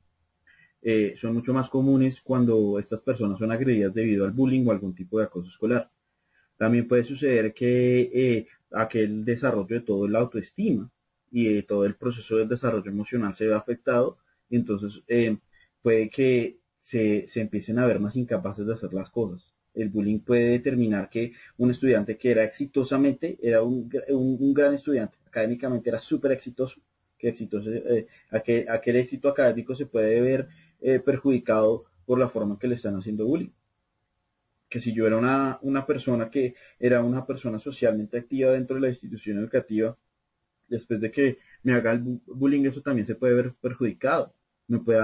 Eh, son mucho más comunes cuando estas personas son agredidas debido al bullying o algún tipo de acoso escolar. También puede suceder que eh, aquel desarrollo de todo la autoestima y de todo el proceso del desarrollo emocional se ve afectado y entonces eh, puede que se, se, empiecen a ver más incapaces de hacer las cosas. El bullying puede determinar que un estudiante que era exitosamente, era un, un, gran estudiante, académicamente era súper exitoso, que exitoso, eh, aquel, aquel, éxito académico se puede ver eh, perjudicado por la forma que le están haciendo bullying que si yo era una, una persona que era una persona socialmente activa dentro de la institución educativa, después de que me haga el bullying, eso también se puede ver perjudicado. Me puede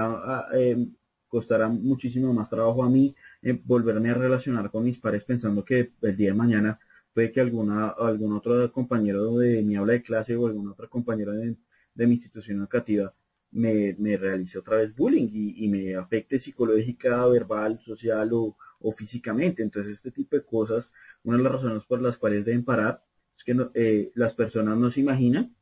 eh, costar muchísimo más trabajo a mí eh, volverme a relacionar con mis pares pensando que el día de mañana puede que alguna, algún otro compañero de mi aula de clase o algún otro compañero de, mi institución educativa me, realice otra vez bullying y, me afecte psicológica, verbal, social o, físicamente. Entonces, este tipo de cosas, una de las razones por las cuales deben parar es que eh, las personas no se imaginan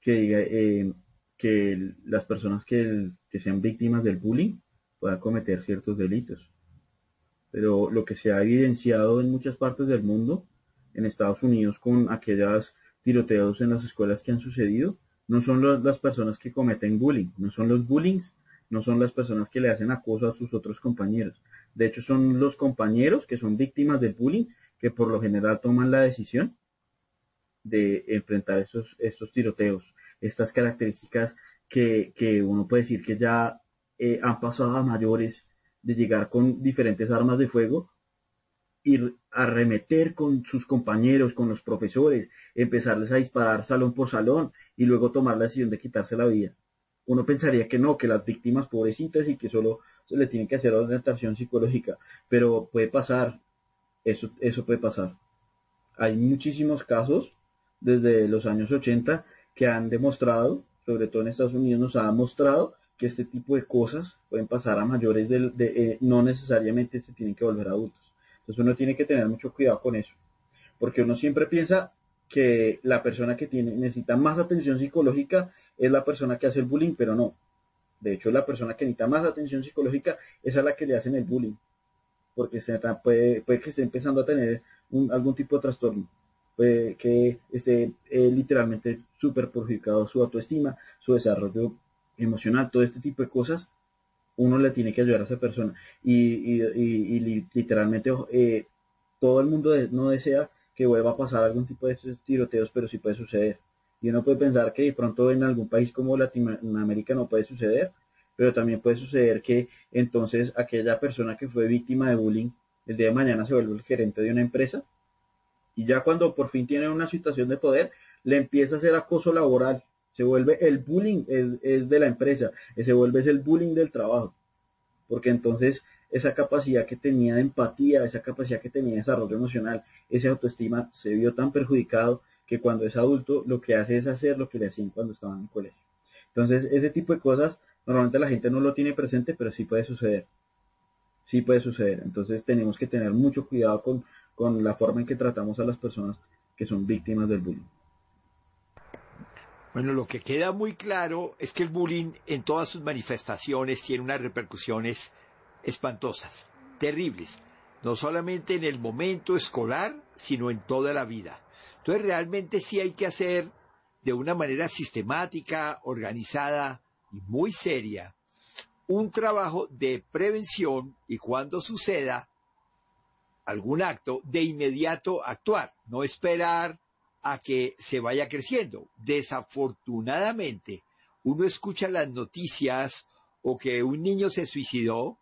que, eh, que las personas que, que sean víctimas del bullying puedan cometer ciertos delitos. Pero lo que se ha evidenciado en muchas partes del mundo, en Estados Unidos con aquellas tiroteos en las escuelas que han sucedido, no son las personas que cometen bullying, no son los bullings, no son las personas que le hacen acoso a sus otros compañeros, de hecho, son los compañeros que son víctimas del bullying que por lo general toman la decisión de enfrentar estos, estos tiroteos, estas características que, que uno puede decir que ya eh, han pasado a mayores de llegar con diferentes armas de fuego y arremeter con sus compañeros, con los profesores, empezarles a disparar salón por salón y luego tomar la decisión de quitarse la vida. Uno pensaría que no, que las víctimas pobrecitas y que solo se le tiene que hacer orientación psicológica, pero puede pasar, eso, eso puede pasar. Hay muchísimos casos desde los años 80 que han demostrado, sobre todo en Estados Unidos nos ha mostrado que este tipo de cosas pueden pasar a mayores de, eh, no necesariamente se tienen que volver adultos. Entonces uno tiene que tener mucho cuidado con eso, porque uno siempre piensa que la persona que tiene, necesita más atención psicológica es la persona que hace el bullying, pero no. De hecho, la persona que necesita más atención psicológica es a la que le hacen el bullying, porque se, puede, que esté empezando a tener algún tipo de trastorno, puede que esté eh, literalmente súper perjudicado su autoestima, su desarrollo emocional, todo este tipo de cosas, uno le tiene que ayudar a esa persona. Y, literalmente eh, todo el mundo no desea que vuelva a pasar algún tipo de estos tiroteos, pero sí puede suceder. Y uno puede pensar que de pronto en algún país como Latinoamérica no puede suceder, pero también puede suceder que entonces aquella persona que fue víctima de bullying el día de mañana se vuelve el gerente de una empresa y ya cuando por fin tiene una situación de poder, le empieza a hacer acoso laboral se vuelve el bullying es, de la empresa, se vuelve es el bullying del trabajo, porque entonces esa capacidad que tenía de empatía, esa capacidad que tenía de desarrollo emocional, esa autoestima se vio tan perjudicado que cuando es adulto lo que hace es hacer lo que le hacían cuando estaba en el colegio. Entonces ese tipo de cosas normalmente la gente no lo tiene presente, pero sí puede suceder. Sí puede suceder. Entonces tenemos que tener mucho cuidado con, con la forma en que tratamos a las personas que son víctimas del bullying. Bueno, lo que queda muy claro es que el bullying en todas sus manifestaciones tiene unas repercusiones espantosas, terribles, no solamente en el momento escolar, sino en toda la vida. Entonces realmente sí hay que hacer de una manera sistemática, organizada y muy seria un trabajo de prevención y cuando suceda algún acto, de inmediato actuar, no esperar a que se vaya creciendo. Desafortunadamente, uno escucha las noticias o que un niño se suicidó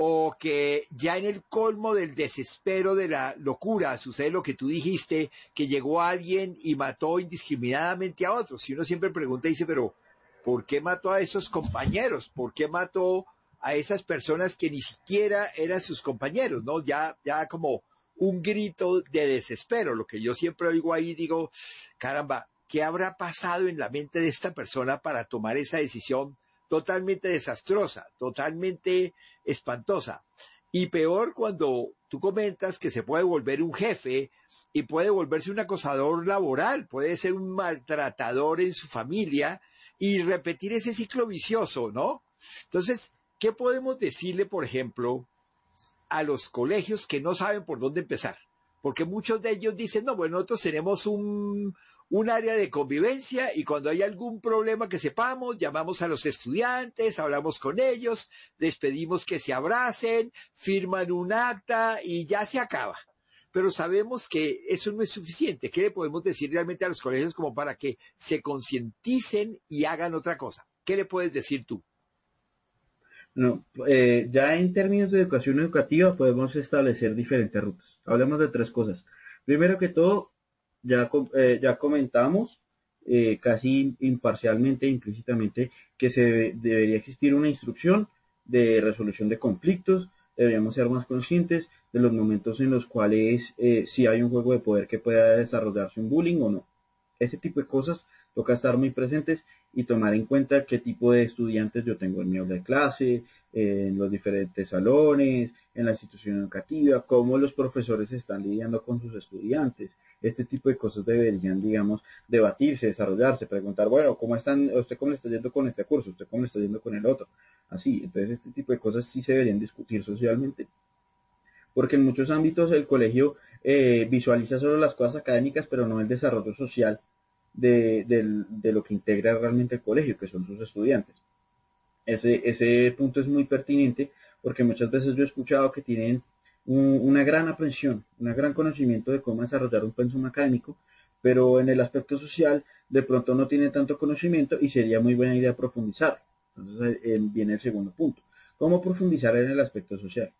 o que ya en el colmo del desespero de la locura sucede lo que tú dijiste, que llegó alguien y mató indiscriminadamente a otros. Y uno siempre pregunta y dice, pero ¿por qué mató a esos compañeros? ¿Por qué mató a esas personas que ni siquiera eran sus compañeros? ¿No? Ya, ya como un grito de desespero. Lo que yo siempre oigo ahí, digo, caramba, ¿qué habrá pasado en la mente de esta persona para tomar esa decisión totalmente desastrosa, totalmente espantosa? Y peor cuando tú comentas que se puede volver un jefe y puede volverse un acosador laboral, puede ser un maltratador en su familia y repetir ese ciclo vicioso, ¿no? Entonces, ¿qué podemos decirle, por ejemplo, a los colegios que no saben por dónde empezar. Porque muchos de ellos dicen, no, bueno, nosotros tenemos un, un área de convivencia y cuando hay algún problema que sepamos, llamamos a los estudiantes, hablamos con ellos, les pedimos que se abracen, firman un acta y ya se acaba. Pero sabemos que eso no es suficiente. ¿Qué le podemos decir realmente a los colegios como para que se concienticen y hagan otra cosa? ¿Qué le puedes decir tú? No, eh, ya en términos de educación educativa podemos establecer diferentes rutas. Hablemos de tres cosas. Primero que todo, ya, eh, ya comentamos eh, casi imparcialmente, implícitamente, que se debería existir una instrucción de resolución de conflictos, deberíamos ser más conscientes de los momentos en los cuales si hay un juego de poder que pueda desarrollarse un bullying o no. Ese tipo de cosas toca estar muy presentes y tomar en cuenta qué tipo de estudiantes yo tengo en mi aula de clase, en los diferentes salones, en la institución educativa, cómo los profesores están lidiando con sus estudiantes. Este tipo de cosas deberían, digamos, debatirse, desarrollarse, preguntar, bueno, ¿cómo están, usted cómo le está yendo con este curso? ¿Usted cómo le está yendo con el otro? Así, entonces este tipo de cosas sí se deberían discutir socialmente. Porque en muchos ámbitos el colegio eh, visualiza solo las cosas académicas, pero no el desarrollo social de, lo que integra realmente el colegio, que son sus estudiantes. Ese, ese punto es muy pertinente porque muchas veces yo he escuchado que tienen una gran aprensión, un gran conocimiento de cómo desarrollar un pensum académico, pero en el aspecto social de pronto no tienen tanto conocimiento y sería muy buena idea profundizar. Entonces eh, viene el segundo punto. ¿Cómo profundizar en el aspecto social?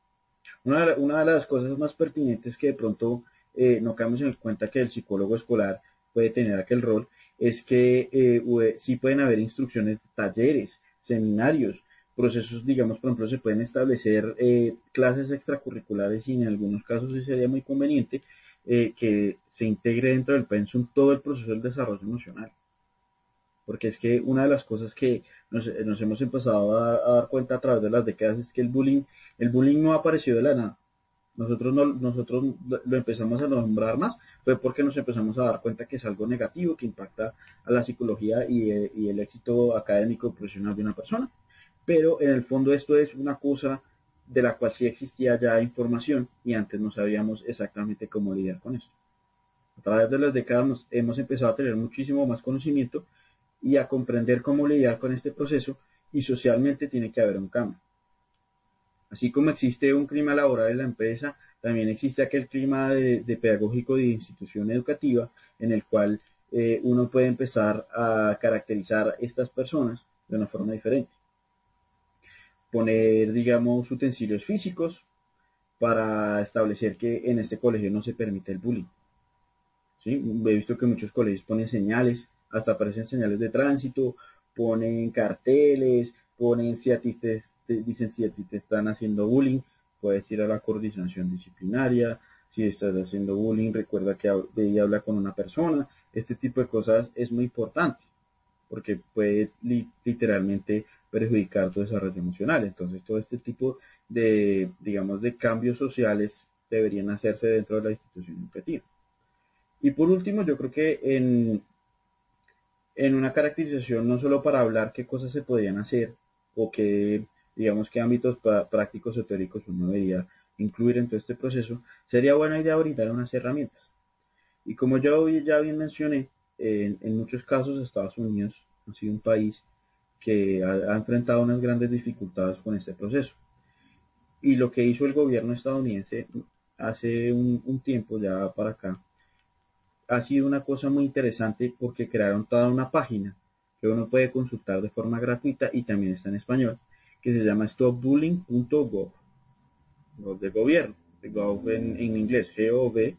Una de, una de las cosas más pertinentes que de pronto eh, no caemos en cuenta que el psicólogo escolar puede tener aquel rol es que eh, sí pueden haber instrucciones, talleres, seminarios, procesos, digamos, por ejemplo, se pueden establecer eh, clases extracurriculares y en algunos casos sí sería muy conveniente eh, que se integre dentro del pensum todo el proceso del desarrollo emocional. porque es que una de las cosas que nos, hemos empezado a, dar cuenta a través de las décadas es que el bullying, el bullying no apareció de la nada. Nosotros, no, nosotros lo empezamos a nombrar más, fue porque nos empezamos a dar cuenta que es algo negativo, que impacta a la psicología y, eh, y el éxito académico y profesional de una persona. Pero en el fondo esto es una cosa de la cual sí existía ya información y antes no sabíamos exactamente cómo lidiar con eso. A través de las décadas hemos empezado a tener muchísimo más conocimiento y a comprender cómo lidiar con este proceso y socialmente tiene que haber un cambio. Así como existe un clima laboral en la empresa, también existe aquel clima de, pedagógico de institución educativa en el cual eh, uno puede empezar a caracterizar a estas personas de una forma diferente. Poner, digamos, utensilios físicos para establecer que en este colegio no se permite el bullying. ¿Sí? He visto que muchos colegios ponen señales, hasta aparecen señales de tránsito, ponen carteles, ponen si dicen si a ti te están haciendo bullying, puedes ir a la coordinación disciplinaria, si estás haciendo bullying, recuerda que de habla con una persona, este tipo de cosas es muy importante, porque puede literalmente perjudicar tu desarrollo emocional. Entonces, todo este tipo de, digamos, de cambios sociales deberían hacerse dentro de la institución educativa. Y por último, yo creo que en, en una caracterización, no solo para hablar qué cosas se podían hacer o qué, digamos, qué ámbitos prácticos o teóricos uno debería incluir en todo este proceso, sería buena idea brindar unas herramientas. Y como yo ya bien mencioné, en, en muchos casos Estados Unidos ha sido un país que ha, enfrentado unas grandes dificultades con este proceso. Y lo que hizo el gobierno estadounidense hace un tiempo ya para acá ha sido una cosa muy interesante porque crearon toda una página que uno puede consultar de forma gratuita y también está en español, que se llama stopbullying.gov, de gobierno, de gov en, inglés, G-O-V.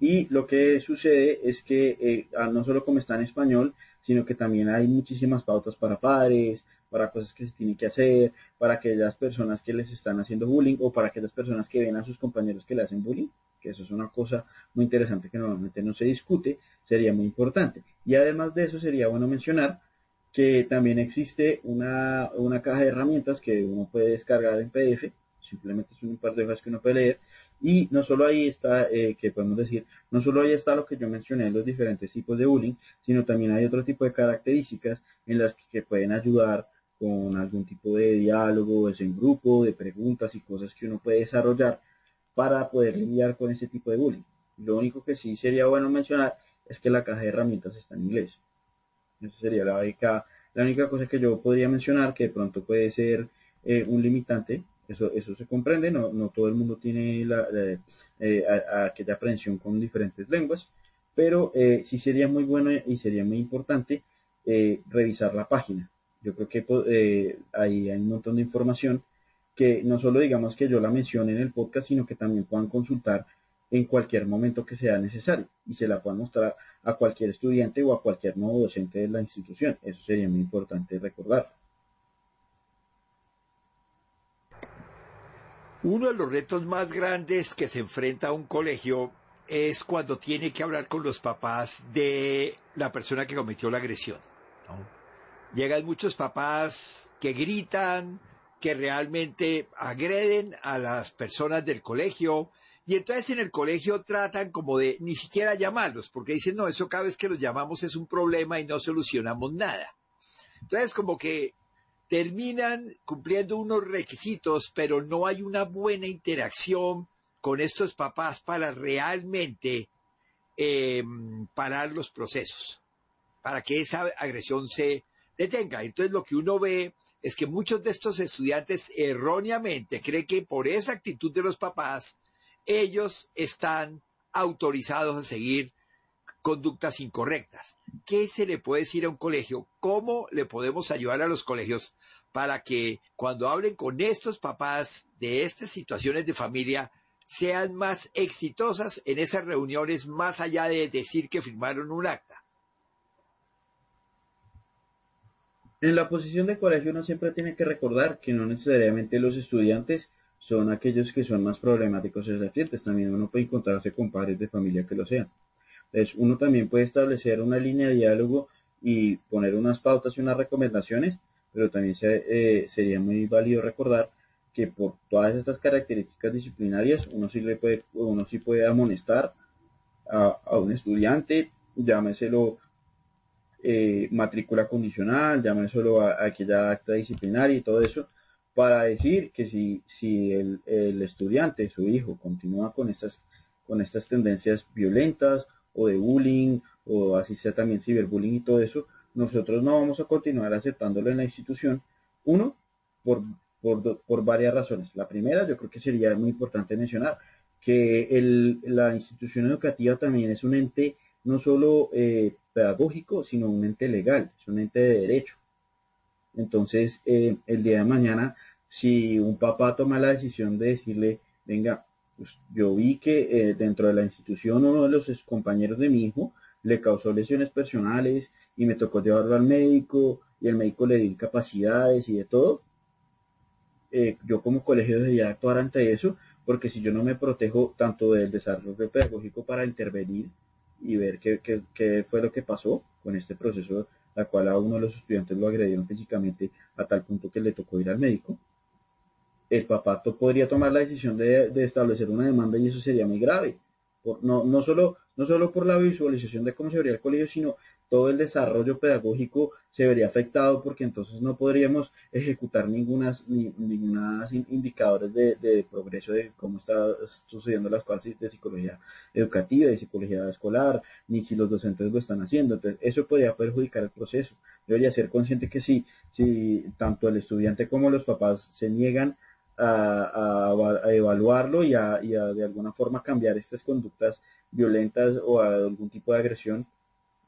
Y lo que sucede es que eh, ah, no solo como está en español, sino que también hay muchísimas pautas para padres, para cosas que se tienen que hacer, para aquellas personas que les están haciendo bullying o para aquellas personas que ven a sus compañeros que le hacen bullying que eso es una cosa muy interesante que normalmente no se discute, sería muy importante. Y además de eso sería bueno mencionar que también existe una, caja de herramientas que uno puede descargar en PDF, simplemente es un par de hojas que uno puede leer, y no solo ahí está, eh, que podemos decir, no solo ahí está lo que yo mencioné, los diferentes tipos de bullying, sino también hay otro tipo de características en las que, pueden ayudar con algún tipo de diálogo, es en grupo, de preguntas y cosas que uno puede desarrollar para poder lidiar con ese tipo de bullying. Lo único que sí sería bueno mencionar es que la caja de herramientas está en inglés. Esa sería la única, la única cosa que yo podría mencionar que de pronto puede ser eh, un limitante. Eso, eso se comprende, no, no todo el mundo tiene la, eh, aquella aprehensión con diferentes lenguas, pero eh, sí sería muy bueno y sería muy importante revisar la página. Yo creo que ahí hay un montón de información que no solo digamos que yo la mencione en el podcast, sino que también puedan consultar en cualquier momento que sea necesario y se la puedan mostrar a cualquier estudiante o a cualquier nuevo docente de la institución. Eso sería muy importante recordar. Uno de los retos más grandes que se enfrenta a un colegio es cuando tiene que hablar con los papás de la persona que cometió la agresión. Llegan muchos papás que gritan, que realmente agreden a las personas del colegio y entonces en el colegio tratan como de ni siquiera llamarlos porque dicen no, eso cada vez que los llamamos es un problema y no solucionamos nada. Entonces como que terminan cumpliendo unos requisitos pero no hay una buena interacción con estos papás para realmente em, parar los procesos, para que esa agresión se detenga. Entonces lo que uno ve es que muchos de estos estudiantes erróneamente creen que por esa actitud de los papás, ellos están autorizados a seguir conductas incorrectas. ¿Qué se le puede decir a un colegio? ¿Cómo le podemos ayudar a los colegios para que cuando hablen con estos papás de estas situaciones de familia sean más exitosas en esas reuniones más allá de decir que firmaron un acta? En la posición de colegio uno siempre tiene que recordar que no necesariamente los estudiantes son aquellos que son más problemáticos y desafiantes. También uno puede encontrarse con padres de familia que lo sean. Entonces uno también puede establecer una línea de diálogo y poner unas pautas y unas recomendaciones, pero también eh, sería muy válido recordar que por todas estas características disciplinarias uno sí le puede uno sí puede amonestar a, un estudiante llámeselo eh, matrícula condicional llámeselo a, aquella acta disciplinaria y todo eso para decir que si, si el, el, estudiante, su hijo, continúa con estas, con estas tendencias violentas o de bullying o así sea también ciberbullying y todo eso, nosotros no vamos a continuar aceptándolo en la institución. Uno, por por, varias razones. La primera, yo creo que sería muy importante mencionar que el, la institución educativa también es un ente no solo eh, pedagógico, sino un ente legal, es un ente de derecho. Entonces, eh, el día de mañana, si un papá toma la decisión de decirle, venga, pues yo vi que eh, dentro de la institución uno de los compañeros de mi hijo le causó lesiones personales y me tocó llevarlo al médico y el médico le dio incapacidades y de todo, eh, yo como colegio debería actuar ante eso, porque si yo no me protejo tanto del desarrollo pedagógico para intervenir y ver qué, qué, fue lo que pasó con este proceso, la cual a uno de los estudiantes lo agredieron físicamente a tal punto que le tocó ir al médico, el papá podría tomar la decisión de, de establecer una demanda y eso sería muy grave. Por, no, no, solo, no solo por la visualización de cómo se vería el colegio, sino todo el desarrollo pedagógico se vería afectado porque entonces no podríamos ejecutar ninguna ni, indicadores de, progreso de cómo está sucediendo las cosas de psicología educativa, de psicología escolar, ni si los docentes lo están haciendo. Entonces, eso podría perjudicar el proceso. Debería ser consciente que si, si tanto el estudiante como los papás se niegan a, evaluarlo y a, y a de alguna forma cambiar estas conductas violentas o a algún tipo de agresión,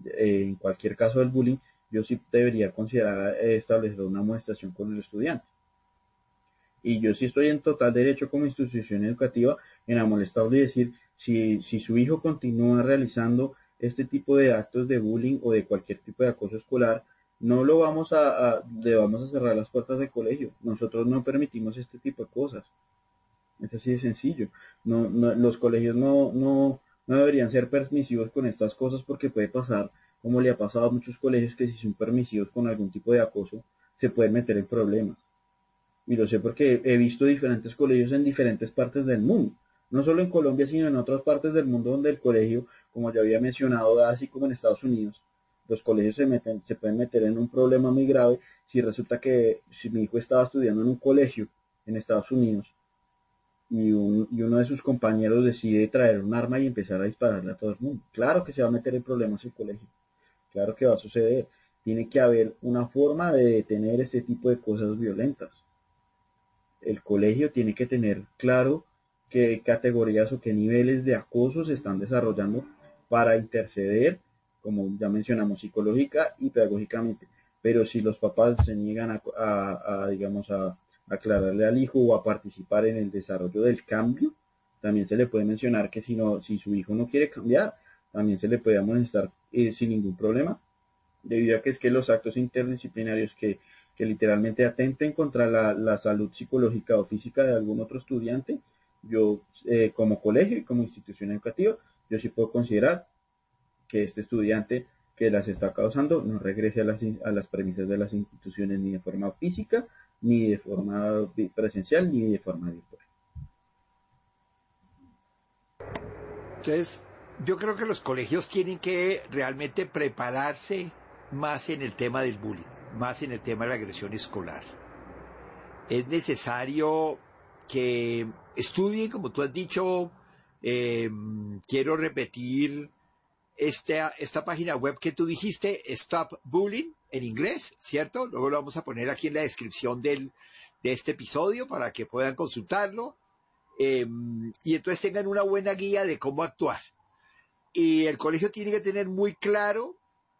eh, en cualquier caso del bullying, yo sí debería considerar eh, establecer una amonestación con el estudiante. Y yo sí estoy en total derecho como institución educativa en amonestarlo y decir, si, si su hijo continúa realizando este tipo de actos de bullying o de cualquier tipo de acoso escolar, no lo vamos a, le vamos a cerrar las puertas del colegio. Nosotros no permitimos este tipo de cosas. Es así de sencillo. No, los colegios no, no, no deberían ser permisivos con estas cosas porque puede pasar, como le ha pasado a muchos colegios, que si son permisivos con algún tipo de acoso, se pueden meter en problemas. Y lo sé porque he visto diferentes colegios en diferentes partes del mundo. No solo en Colombia, sino en otras partes del mundo donde el colegio, como ya había mencionado, así como en Estados Unidos, los colegios se, meten, se pueden meter en un problema muy grave si resulta que si mi hijo estaba estudiando en un colegio en Estados Unidos y, uno de sus compañeros decide traer un arma y empezar a dispararle a todo el mundo. Claro que se va a meter en problemas el colegio. Claro que va a suceder. Tiene que haber una forma de detener este tipo de cosas violentas. El colegio tiene que tener claro qué categorías o qué niveles de acoso se están desarrollando para interceder, como ya mencionamos, psicológica y pedagógicamente. Pero si los papás se niegan a digamos, a, aclararle al hijo o a participar en el desarrollo del cambio. También se le puede mencionar que si, no, si su hijo no quiere cambiar, también se le puede amonestar eh, sin ningún problema, debido a que es que los actos interdisciplinarios que, que literalmente atenten contra la, salud psicológica o física de algún otro estudiante, yo eh, como colegio y como institución educativa, yo sí puedo considerar que este estudiante que las está causando no regrese a las, a las premisas de las instituciones ni de forma física ni de forma presencial ni de forma virtual. Entonces, yo creo que los colegios tienen que realmente prepararse más en el tema del bullying, más en el tema de la agresión escolar. Es necesario que estudien, como tú has dicho, eh, quiero repetir esta, esta página web que tú dijiste, Stop Bullying, en inglés, ¿cierto? Luego lo vamos a poner aquí en la descripción del, de este episodio para que puedan consultarlo. Em, y entonces tengan una buena guía de cómo actuar. Y el colegio tiene que tener muy claro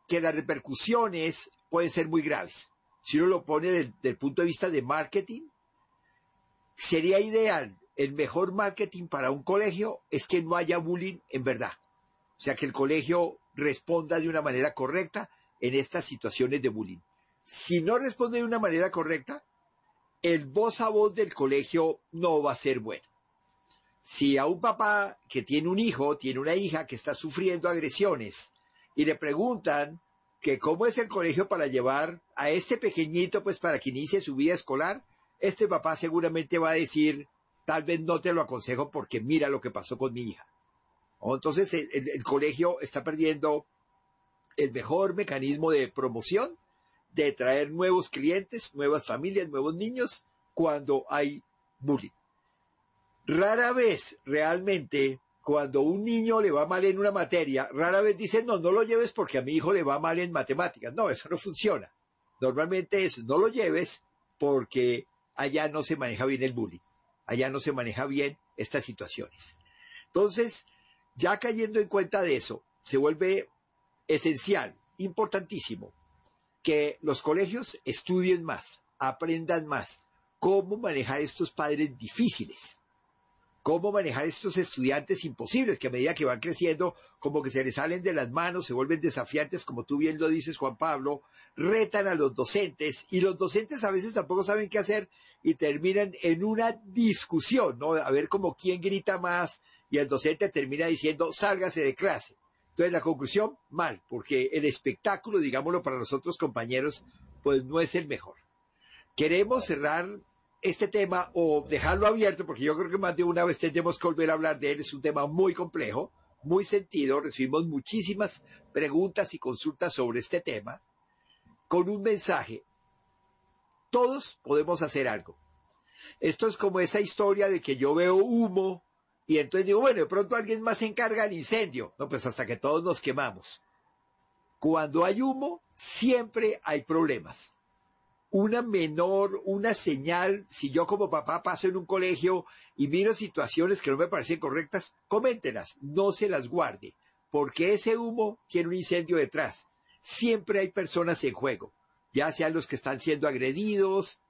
que las repercusiones pueden ser muy graves. Si uno lo pone desde el punto de vista de marketing, sería ideal, el mejor marketing para un colegio es que no haya bullying en verdad. O sea, que el colegio responda de una manera correcta en estas situaciones de bullying. Si no responde de una manera correcta, el voz a voz del colegio no va a ser bueno. Si a un papá que tiene un hijo, tiene una hija que está sufriendo agresiones y le preguntan que cómo es el colegio para llevar a este pequeñito, pues para que inicie su vida escolar, este papá seguramente va a decir, tal vez no te lo aconsejo porque mira lo que pasó con mi hija. Entonces el, colegio está perdiendo el mejor mecanismo de promoción, de traer nuevos clientes, nuevas familias, nuevos niños, cuando hay bullying. Rara vez realmente cuando un niño le va mal en una materia, rara vez dicen, no, no lo lleves porque a mi hijo le va mal en matemáticas. No, eso no funciona. Normalmente es, no lo lleves porque allá no se maneja bien el bullying. Allá no se maneja bien estas situaciones. Entonces, ya cayendo en cuenta de eso, se vuelve esencial, importantísimo, que los colegios estudien más, aprendan más cómo manejar estos padres difíciles cómo manejar estos estudiantes imposibles que a medida que van creciendo, como que se les salen de las manos, se vuelven desafiantes, como tú bien lo dices, Juan Pablo, retan a los docentes y los docentes a veces tampoco saben qué hacer y terminan en una discusión, ¿no? A ver como quién grita más y el docente termina diciendo, sálgase de clase. Entonces la conclusión, mal, porque el espectáculo, digámoslo para nosotros compañeros, pues no es el mejor. Queremos cerrar este tema o dejarlo abierto, porque yo creo que más de una vez tendremos que volver a hablar de él, es un tema muy complejo, muy sentido, recibimos muchísimas preguntas y consultas sobre este tema, con un mensaje. Todos podemos hacer algo. Esto es como esa historia de que yo veo humo y entonces digo, bueno, de pronto alguien más se encarga del incendio. No, pues hasta que todos nos quemamos. Cuando hay humo, siempre hay problemas una menor, una señal, si yo como papá paso en un colegio y miro situaciones que no me parecen correctas, coméntelas, no se las guarde, porque ese humo tiene un incendio detrás. Siempre hay personas en juego, ya sean los que están siendo agredidos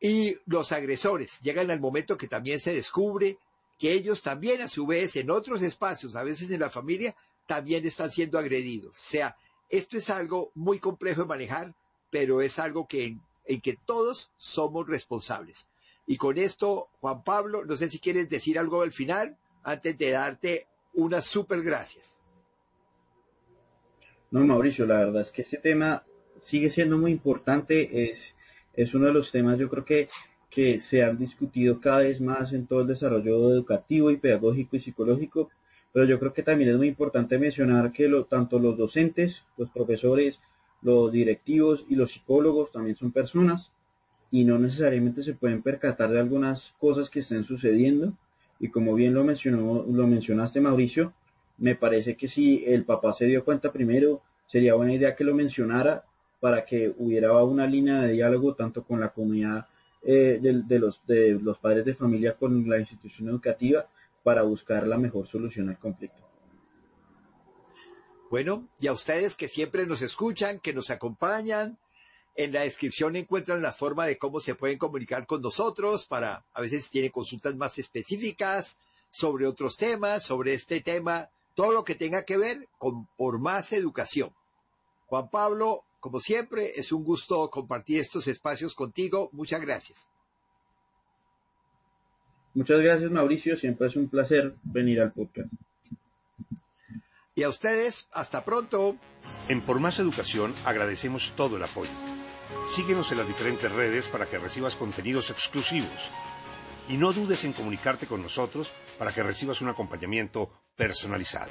y los agresores. Llegan al momento que también se descubre que ellos también a su vez en otros espacios, a veces en la familia, también están siendo agredidos. O sea, esto es algo muy complejo de manejar, pero es algo que en que todos somos responsables. Y con esto, Juan Pablo, no sé si quieres decir algo al final antes de darte unas super gracias. No, Mauricio, la verdad es que este tema sigue siendo muy importante, es, es uno de los temas yo creo que, que se han discutido cada vez más en todo el desarrollo educativo y pedagógico y psicológico, pero yo creo que también es muy importante mencionar que lo, tanto los docentes, los profesores, los directivos y los psicólogos también son personas y no necesariamente se pueden percatar de algunas cosas que estén sucediendo. Y como bien lo mencionó, lo mencionaste Mauricio, me parece que si el papá se dio cuenta primero, sería buena idea que lo mencionara para que hubiera una línea de diálogo tanto con la comunidad eh, de, los, de los padres de familia con la institución educativa para buscar la mejor solución al conflicto. Bueno, y a ustedes que siempre nos escuchan, que nos acompañan, en la descripción encuentran la forma de cómo se pueden comunicar con nosotros para, a veces tienen consultas más específicas sobre otros temas, sobre este tema, todo lo que tenga que ver con por más educación. Juan Pablo, como siempre, es un gusto compartir estos espacios contigo. Muchas gracias. Muchas gracias, Mauricio. Siempre es un placer venir al podcast. Y a ustedes, hasta pronto. En Por Más Educación agradecemos todo el apoyo. Síguenos en las diferentes redes para que recibas contenidos exclusivos. Y no dudes en comunicarte con nosotros para que recibas un acompañamiento personalizado.